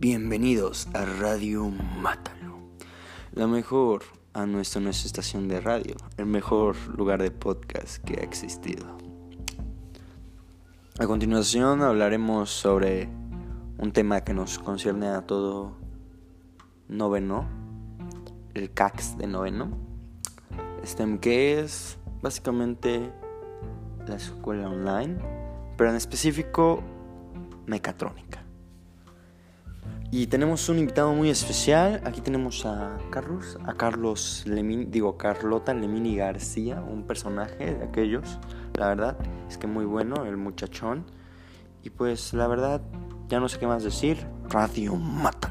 Bienvenidos a Radio Mátalo, la mejor, a nuestra, nuestra estación de radio, el mejor lugar de podcast que ha existido. A continuación hablaremos sobre un tema que nos concierne a todo noveno, el CAX de noveno, este, que es básicamente la escuela online, pero en específico mecatrónica. Y tenemos un invitado muy especial. Aquí tenemos a Carlos, a Carlos Lemini, digo Carlota Lemini García, un personaje de aquellos. La verdad es que muy bueno, el muchachón. Y pues la verdad, ya no sé qué más decir. Radio Mata.